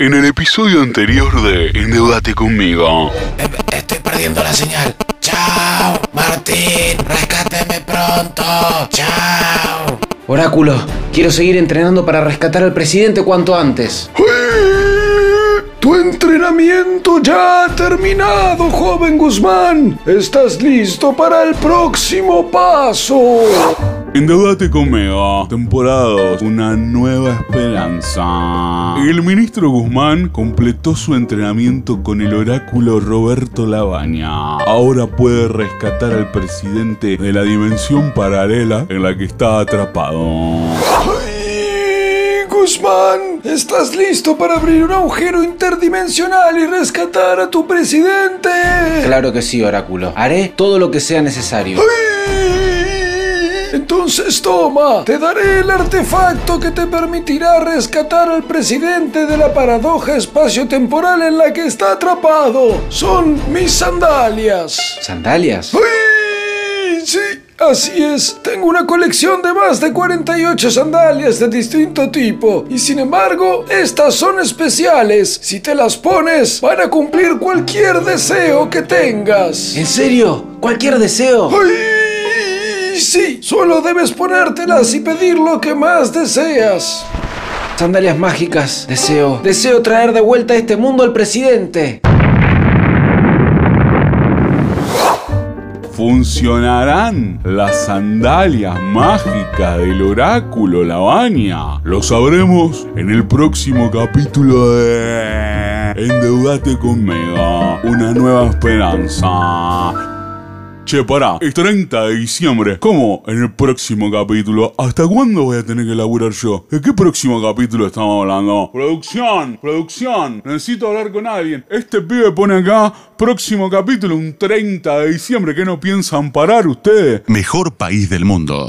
En el episodio anterior de Endeudate conmigo. Eh, Estoy perdiendo la señal. Chao, Martín, rescáteme pronto. Chao. Oráculo, quiero seguir entrenando para rescatar al presidente cuanto antes. Tu entrenamiento ya ha terminado, joven Guzmán. Estás listo para el próximo paso. Endeudate conmigo. Temporada 2. Una nueva esperanza. El ministro Guzmán completó su entrenamiento con el oráculo Roberto Labaña. Ahora puede rescatar al presidente de la dimensión paralela en la que está atrapado. ¡Ay, Guzmán! ¿Estás listo para abrir un agujero interdimensional y rescatar a tu presidente? Claro que sí, Oráculo. Haré todo lo que sea necesario. ¡Ay! Entonces toma, te daré el artefacto que te permitirá rescatar al presidente de la paradoja espacio-temporal en la que está atrapado. Son mis sandalias. ¿Sandalias? ¡Ay! Sí, así es. Tengo una colección de más de 48 sandalias de distinto tipo. Y sin embargo, estas son especiales. Si te las pones, van a cumplir cualquier deseo que tengas. ¿En serio? ¿Cualquier deseo? ¡Ay! Sí, solo debes ponértelas y pedir lo que más deseas. Sandalias mágicas. Deseo. Deseo traer de vuelta a este mundo al presidente. ¿Funcionarán las sandalias mágicas del oráculo Lavania? Lo sabremos en el próximo capítulo de Endeudate conmigo, una nueva esperanza. Che, pará, es 30 de diciembre. ¿Cómo en el próximo capítulo? ¿Hasta cuándo voy a tener que laburar yo? ¿De qué próximo capítulo estamos hablando? Producción, producción. Necesito hablar con alguien. Este pibe pone acá, próximo capítulo, un 30 de diciembre. ¿Qué no piensan parar ustedes? Mejor país del mundo.